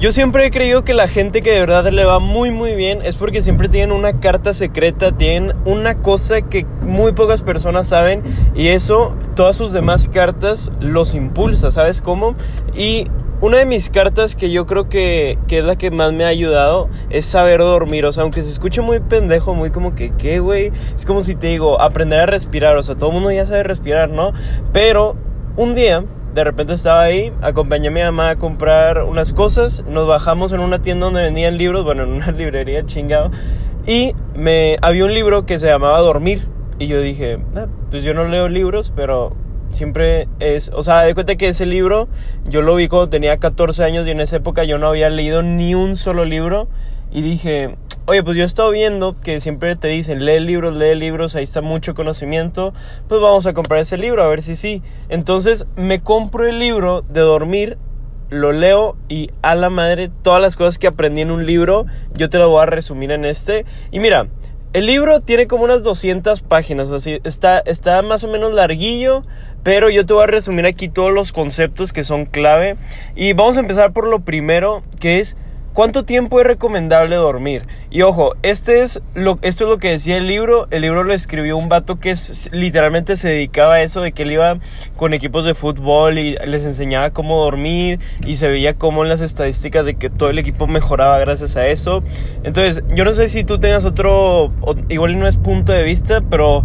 Yo siempre he creído que la gente que de verdad le va muy muy bien es porque siempre tienen una carta secreta, tienen una cosa que muy pocas personas saben y eso todas sus demás cartas los impulsa, ¿sabes cómo? Y una de mis cartas que yo creo que, que, es la que más me ha ayudado es saber dormir. O sea, aunque se escuche muy pendejo, muy como que, ¿qué, güey? Es como si te digo, aprender a respirar. O sea, todo el mundo ya sabe respirar, ¿no? Pero un día de repente estaba ahí, acompañé a mi mamá a comprar unas cosas, nos bajamos en una tienda donde vendían libros, bueno, en una librería chingado, y me había un libro que se llamaba Dormir, y yo dije, ah, pues yo no leo libros, pero siempre es, o sea, de cuenta que ese libro yo lo vi cuando tenía 14 años y en esa época yo no había leído ni un solo libro y dije, oye, pues yo he estado viendo que siempre te dicen, lee libros, lee libros, ahí está mucho conocimiento, pues vamos a comprar ese libro, a ver si sí. Entonces me compro el libro de dormir, lo leo y a la madre, todas las cosas que aprendí en un libro, yo te lo voy a resumir en este. Y mira, el libro tiene como unas 200 páginas, así está, está más o menos larguillo, pero yo te voy a resumir aquí todos los conceptos que son clave. Y vamos a empezar por lo primero, que es ¿Cuánto tiempo es recomendable dormir? Y ojo, este es lo, esto es lo que decía el libro. El libro lo escribió un vato que literalmente se dedicaba a eso, de que él iba con equipos de fútbol y les enseñaba cómo dormir y se veía cómo en las estadísticas de que todo el equipo mejoraba gracias a eso. Entonces, yo no sé si tú tengas otro, igual no es punto de vista, pero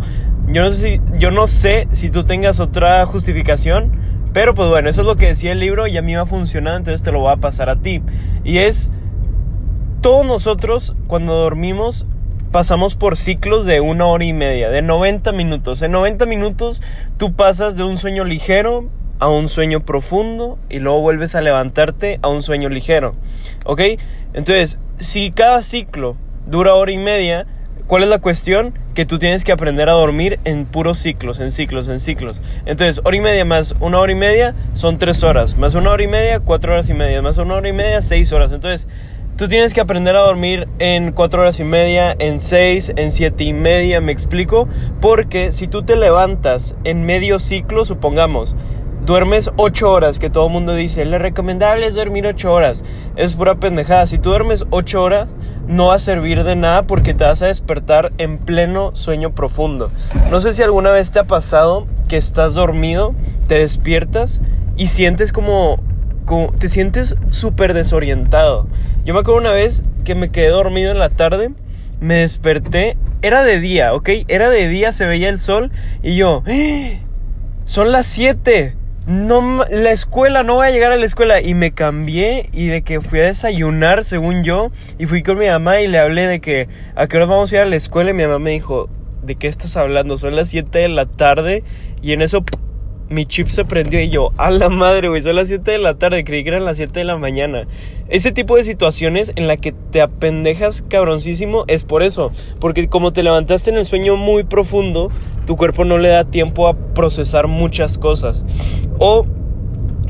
yo no sé si, yo no sé si tú tengas otra justificación. Pero pues bueno, eso es lo que decía el libro y a mí me ha funcionado, entonces te lo voy a pasar a ti. Y es, todos nosotros cuando dormimos pasamos por ciclos de una hora y media, de 90 minutos. En 90 minutos tú pasas de un sueño ligero a un sueño profundo y luego vuelves a levantarte a un sueño ligero. ¿Ok? Entonces, si cada ciclo dura hora y media, ¿Cuál es la cuestión? Que tú tienes que aprender a dormir en puros ciclos, en ciclos, en ciclos. Entonces, hora y media más una hora y media son tres horas. Más una hora y media, cuatro horas y media. Más una hora y media, seis horas. Entonces, tú tienes que aprender a dormir en cuatro horas y media, en seis, en siete y media, me explico. Porque si tú te levantas en medio ciclo, supongamos, duermes 8 horas, que todo el mundo dice, lo recomendable es dormir 8 horas. Es pura pendejada. Si tú duermes 8 horas, no va a servir de nada porque te vas a despertar en pleno sueño profundo. No sé si alguna vez te ha pasado que estás dormido, te despiertas y sientes como, te sientes súper desorientado. Yo me acuerdo una vez que me quedé dormido en la tarde, me desperté, era de día, ¿ok? Era de día, se veía el sol y yo, ¡Ah! son las 7 no, la escuela, no voy a llegar a la escuela. Y me cambié y de que fui a desayunar, según yo, y fui con mi mamá y le hablé de que a qué hora vamos a ir a la escuela. Y mi mamá me dijo, ¿de qué estás hablando? Son las 7 de la tarde y en eso mi chip se prendió y yo, a la madre, güey, son las 7 de la tarde, creí que eran las 7 de la mañana. Ese tipo de situaciones en la que te apendejas cabroncísimo es por eso, porque como te levantaste en el sueño muy profundo, tu cuerpo no le da tiempo a procesar muchas cosas. O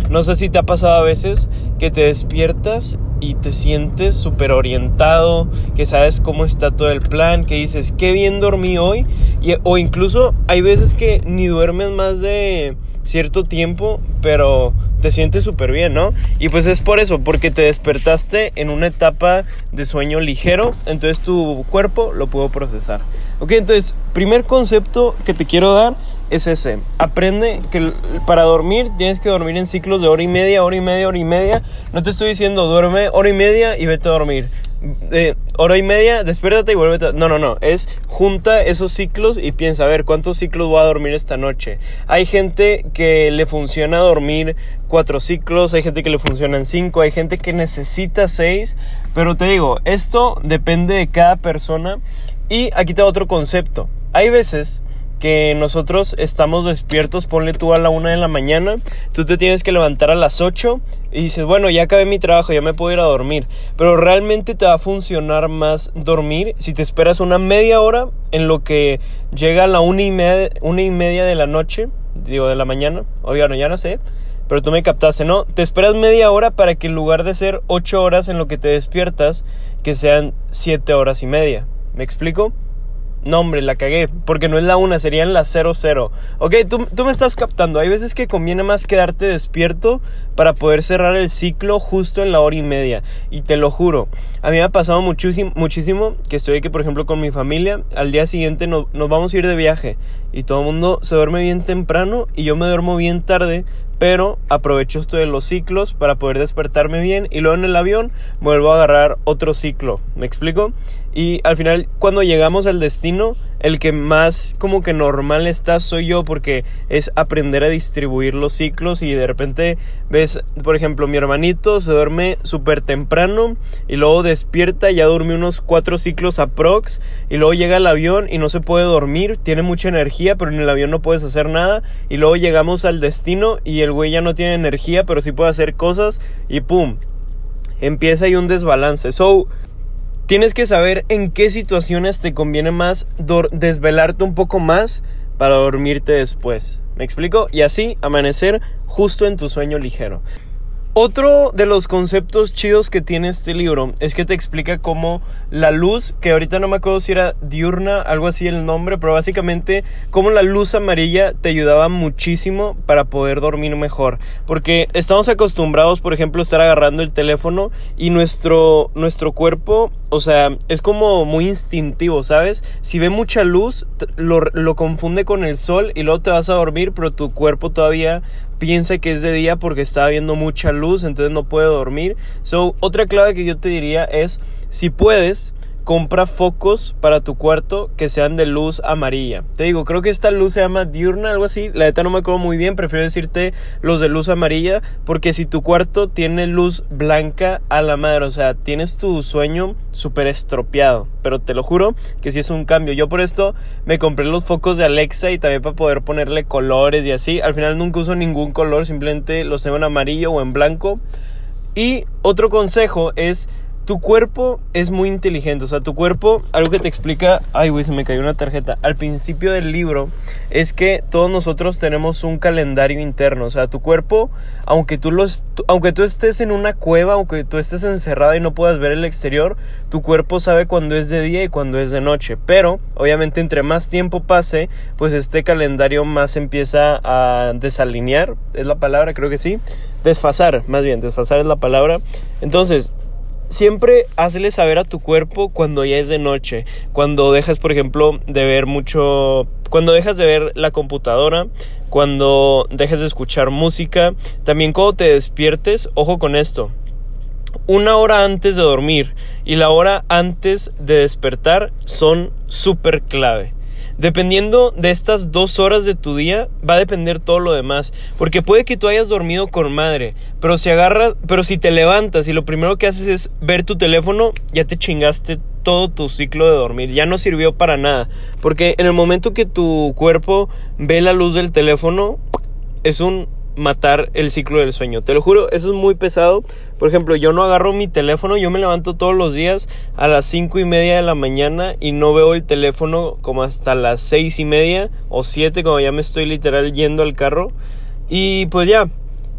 no sé si te ha pasado a veces que te despiertas y te sientes súper orientado, que sabes cómo está todo el plan, que dices, qué bien dormí hoy. Y, o incluso hay veces que ni duermes más de cierto tiempo, pero te sientes súper bien, ¿no? Y pues es por eso, porque te despertaste en una etapa de sueño ligero, entonces tu cuerpo lo pudo procesar. Ok, entonces, primer concepto que te quiero dar es ese. Aprende que para dormir tienes que dormir en ciclos de hora y media, hora y media, hora y media. No te estoy diciendo duerme hora y media y vete a dormir. Hora y media, despiértate y vuelve a... No, no, no. Es junta esos ciclos y piensa, a ver, ¿cuántos ciclos voy a dormir esta noche? Hay gente que le funciona dormir cuatro ciclos, hay gente que le funciona en cinco, hay gente que necesita seis. Pero te digo, esto depende de cada persona. Y aquí te otro concepto. Hay veces que nosotros estamos despiertos, ponle tú a la una de la mañana, tú te tienes que levantar a las 8 y dices, bueno, ya acabé mi trabajo, ya me puedo ir a dormir. Pero realmente te va a funcionar más dormir si te esperas una media hora en lo que llega a la una y media, una y media de la noche, digo, de la mañana, oigan, ya no sé. Pero tú me captaste, ¿no? Te esperas media hora para que en lugar de ser 8 horas en lo que te despiertas, que sean 7 horas y media. ¿Me explico? No hombre, la cagué, porque no es la 1, serían la 00. Ok, tú, tú me estás captando, hay veces que conviene más quedarte despierto para poder cerrar el ciclo justo en la hora y media. Y te lo juro, a mí me ha pasado muchísimo, muchísimo que estoy aquí, por ejemplo, con mi familia, al día siguiente nos vamos a ir de viaje y todo el mundo se duerme bien temprano y yo me duermo bien tarde pero aprovecho esto de los ciclos para poder despertarme bien y luego en el avión vuelvo a agarrar otro ciclo, ¿me explico? Y al final cuando llegamos al destino, el que más como que normal está soy yo porque es aprender a distribuir los ciclos y de repente ves, por ejemplo, mi hermanito se duerme súper temprano y luego despierta, ya duerme unos cuatro ciclos aprox y luego llega al avión y no se puede dormir, tiene mucha energía pero en el avión no puedes hacer nada y luego llegamos al destino y el güey ya no tiene energía pero sí puede hacer cosas y pum, empieza ahí un desbalance. So, Tienes que saber en qué situaciones te conviene más desvelarte un poco más para dormirte después. ¿Me explico? Y así amanecer justo en tu sueño ligero. Otro de los conceptos chidos que tiene este libro es que te explica cómo la luz, que ahorita no me acuerdo si era diurna, algo así el nombre, pero básicamente cómo la luz amarilla te ayudaba muchísimo para poder dormir mejor. Porque estamos acostumbrados, por ejemplo, a estar agarrando el teléfono y nuestro, nuestro cuerpo, o sea, es como muy instintivo, ¿sabes? Si ve mucha luz, lo, lo confunde con el sol y luego te vas a dormir, pero tu cuerpo todavía piensa que es de día porque está viendo mucha luz, entonces no puede dormir. So, otra clave que yo te diría es, si puedes, compra focos para tu cuarto que sean de luz amarilla. Te digo, creo que esta luz se llama diurna, algo así. La neta no me acuerdo muy bien, prefiero decirte los de luz amarilla, porque si tu cuarto tiene luz blanca a la madre, o sea, tienes tu sueño súper estropeado. Pero te lo juro que si es un cambio. Yo por esto me compré los focos de Alexa y también para poder ponerle colores y así. Al final nunca uso ningún color, simplemente los tengo en amarillo o en blanco. Y otro consejo es tu cuerpo es muy inteligente, o sea, tu cuerpo, algo que te explica, ay, güey, se me cayó una tarjeta, al principio del libro, es que todos nosotros tenemos un calendario interno, o sea, tu cuerpo, aunque tú, aunque tú estés en una cueva, aunque tú estés encerrado y no puedas ver el exterior, tu cuerpo sabe cuándo es de día y cuándo es de noche, pero obviamente entre más tiempo pase, pues este calendario más empieza a desalinear, es la palabra, creo que sí, desfasar, más bien, desfasar es la palabra, entonces, Siempre hazle saber a tu cuerpo cuando ya es de noche, cuando dejas, por ejemplo, de ver mucho, cuando dejas de ver la computadora, cuando dejas de escuchar música, también cuando te despiertes, ojo con esto. Una hora antes de dormir y la hora antes de despertar son súper clave. Dependiendo de estas dos horas de tu día, va a depender todo lo demás. Porque puede que tú hayas dormido con madre, pero si agarras, pero si te levantas y lo primero que haces es ver tu teléfono, ya te chingaste todo tu ciclo de dormir. Ya no sirvió para nada. Porque en el momento que tu cuerpo ve la luz del teléfono, es un matar el ciclo del sueño. Te lo juro, eso es muy pesado. Por ejemplo, yo no agarro mi teléfono, yo me levanto todos los días a las cinco y media de la mañana y no veo el teléfono como hasta las seis y media o siete, como ya me estoy literal yendo al carro. Y pues ya,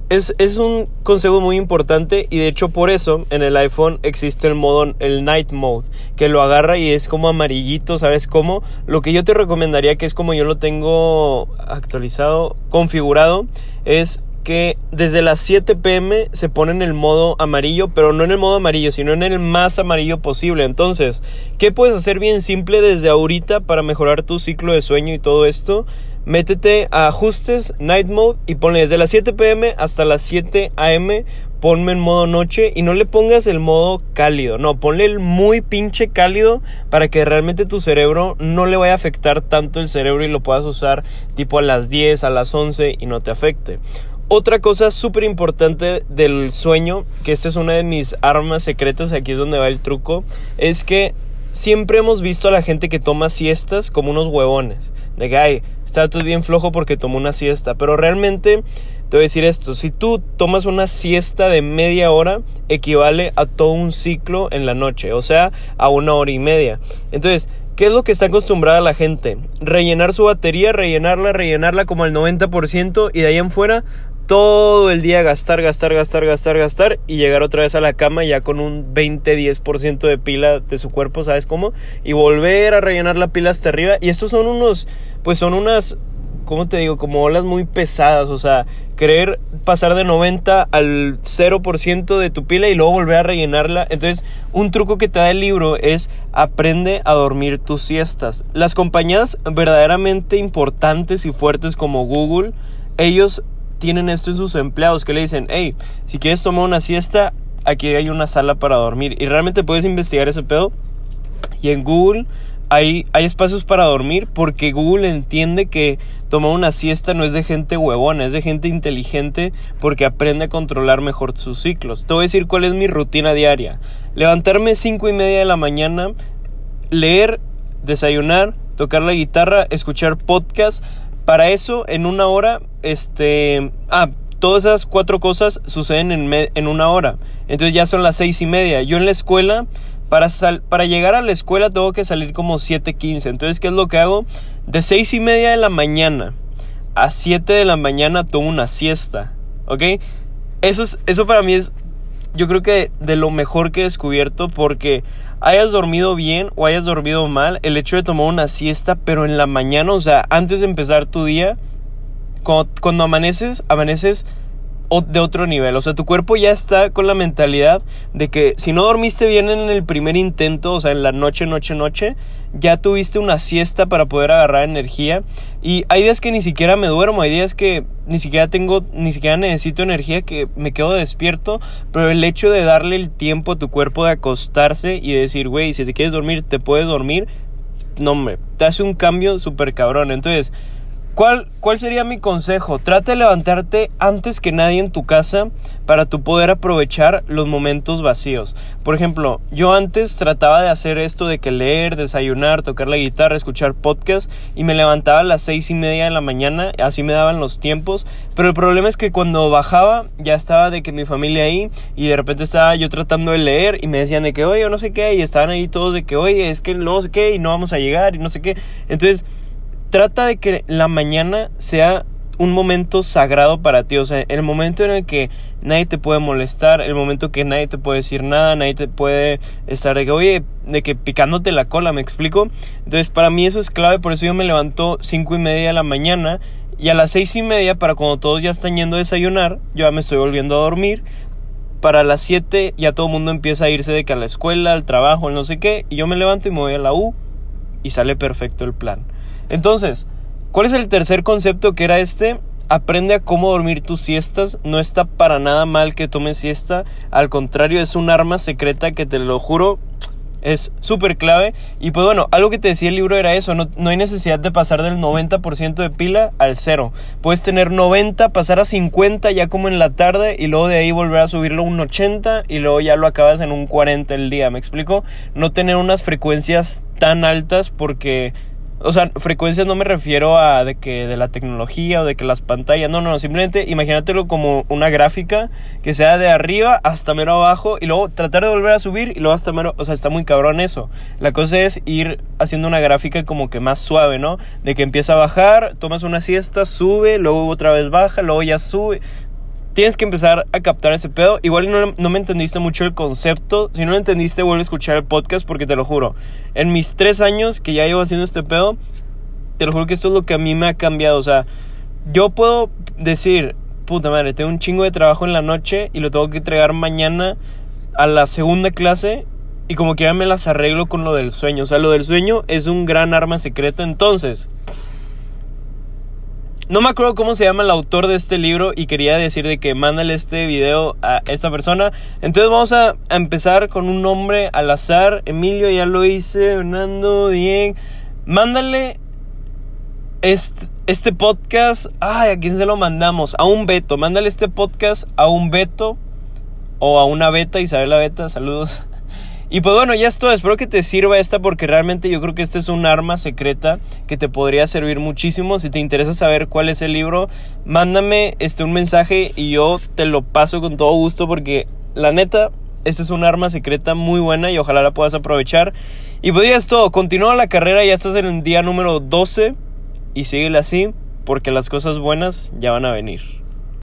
es, es, un consejo muy importante y de hecho por eso en el iPhone existe el modo, el Night Mode, que lo agarra y es como amarillito, ¿sabes cómo? Lo que yo te recomendaría, que es como yo lo tengo actualizado, configurado, es que desde las 7 pm se pone en el modo amarillo, pero no en el modo amarillo, sino en el más amarillo posible. Entonces, ¿qué puedes hacer bien simple desde ahorita para mejorar tu ciclo de sueño y todo esto? Métete a ajustes, night mode y ponle desde las 7 pm hasta las 7 am, ponme en modo noche y no le pongas el modo cálido, no, ponle el muy pinche cálido para que realmente tu cerebro no le vaya a afectar tanto el cerebro y lo puedas usar tipo a las 10, a las 11 y no te afecte. Otra cosa súper importante del sueño, que esta es una de mis armas secretas, aquí es donde va el truco, es que siempre hemos visto a la gente que toma siestas como unos huevones. De que, ay, está todo bien flojo porque tomó una siesta. Pero realmente, te voy a decir esto, si tú tomas una siesta de media hora, equivale a todo un ciclo en la noche, o sea, a una hora y media. Entonces, ¿Qué es lo que está acostumbrada la gente? Rellenar su batería, rellenarla, rellenarla como al 90% y de ahí en fuera todo el día gastar, gastar, gastar, gastar, gastar y llegar otra vez a la cama ya con un 20-10% de pila de su cuerpo, ¿sabes cómo? Y volver a rellenar la pila hasta arriba. Y estos son unos, pues son unas, ¿cómo te digo? Como olas muy pesadas, o sea, querer pasar de 90 al 0% de tu pila y luego volver a rellenarla. Entonces, un truco que te da el libro es aprende a dormir tus siestas. Las compañías verdaderamente importantes y fuertes como Google, ellos tienen esto en sus empleados que le dicen, hey, si quieres tomar una siesta, aquí hay una sala para dormir. Y realmente puedes investigar ese pedo. Y en Google hay, hay espacios para dormir porque Google entiende que tomar una siesta no es de gente huevona, es de gente inteligente porque aprende a controlar mejor sus ciclos. Te voy a decir cuál es mi rutina diaria. Levantarme 5 y media de la mañana, leer, desayunar, tocar la guitarra, escuchar podcast, para eso, en una hora, este... Ah, todas esas cuatro cosas suceden en, en una hora. Entonces ya son las seis y media. Yo en la escuela, para, para llegar a la escuela tengo que salir como 7.15. Entonces, ¿qué es lo que hago? De seis y media de la mañana a 7 de la mañana tomo una siesta. ¿Ok? Eso, es, eso para mí es, yo creo que de lo mejor que he descubierto porque hayas dormido bien o hayas dormido mal, el hecho de tomar una siesta, pero en la mañana, o sea, antes de empezar tu día, cuando, cuando amaneces, amaneces de otro nivel. O sea, tu cuerpo ya está con la mentalidad de que si no dormiste bien en el primer intento, o sea, en la noche, noche, noche, ya tuviste una siesta para poder agarrar energía. Y hay días que ni siquiera me duermo, hay días que ni siquiera tengo, ni siquiera necesito energía, que me quedo despierto. Pero el hecho de darle el tiempo a tu cuerpo de acostarse y decir, güey, si te quieres dormir, te puedes dormir. No, hombre, te hace un cambio súper cabrón. Entonces, ¿Cuál, ¿Cuál sería mi consejo? Trata de levantarte antes que nadie en tu casa para tu poder aprovechar los momentos vacíos. Por ejemplo, yo antes trataba de hacer esto de que leer, desayunar, tocar la guitarra, escuchar podcast y me levantaba a las seis y media de la mañana, así me daban los tiempos. Pero el problema es que cuando bajaba ya estaba de que mi familia ahí y de repente estaba yo tratando de leer y me decían de que oye, no sé qué, y estaban ahí todos de que oye, es que no sé qué y no vamos a llegar y no sé qué. Entonces trata de que la mañana sea un momento sagrado para ti, o sea, el momento en el que nadie te puede molestar, el momento que nadie te puede decir nada, nadie te puede estar de que, oye, de que picándote la cola, ¿me explico? Entonces, para mí eso es clave, por eso yo me levanto cinco y media de la mañana y a las seis y media, para cuando todos ya están yendo a desayunar, yo ya me estoy volviendo a dormir. Para las 7 ya todo el mundo empieza a irse de que a la escuela, al trabajo, no sé qué, y yo me levanto y me voy a la U y sale perfecto el plan. Entonces, ¿cuál es el tercer concepto que era este? Aprende a cómo dormir tus siestas. No está para nada mal que tomes siesta. Al contrario, es un arma secreta que te lo juro. Es súper clave. Y pues bueno, algo que te decía el libro era eso. No, no hay necesidad de pasar del 90% de pila al cero. Puedes tener 90, pasar a 50 ya como en la tarde. Y luego de ahí volver a subirlo a un 80. Y luego ya lo acabas en un 40 el día. ¿Me explico? No tener unas frecuencias tan altas porque o sea, frecuencias no me refiero a de que de la tecnología o de que las pantallas, no, no, simplemente imagínatelo como una gráfica que sea de arriba hasta mero abajo y luego tratar de volver a subir y luego hasta mero, o sea, está muy cabrón eso. La cosa es ir haciendo una gráfica como que más suave, ¿no? De que empieza a bajar, tomas una siesta, sube, luego otra vez baja, luego ya sube tienes que empezar a captar ese pedo. Igual no, no, me entendiste mucho el concepto. Si no lo entendiste, vuelve a escuchar el podcast porque te lo juro. En mis tres años que ya llevo haciendo este pedo, te lo juro que esto es lo que a mí me ha cambiado. O sea, yo puedo decir, puta madre, tengo un chingo de trabajo en la noche y lo tengo que entregar mañana a la segunda clase. Y como quiera me las arreglo con lo del sueño. O sea, lo del sueño es un gran arma secreta. Entonces, no me acuerdo cómo se llama el autor de este libro y quería decir de que mándale este video a esta persona. Entonces vamos a, empezar con un nombre al azar. Emilio ya lo hice, Fernando, Diego. Mándale este, podcast. Ay, ¿a quién se lo mandamos? A un Beto. Mándale este podcast a un Beto o a una Beta, Isabela Beta. Saludos. Y pues bueno, ya es todo. Espero que te sirva esta porque realmente yo creo que este es un arma secreta que te podría servir muchísimo. Si te interesa saber cuál es el libro, mándame este un mensaje y yo te lo paso con todo gusto porque la neta esta es un arma secreta muy buena y ojalá la puedas aprovechar. Y pues ya es todo, continúa la carrera, ya estás en el día número 12 y síguela así porque las cosas buenas ya van a venir.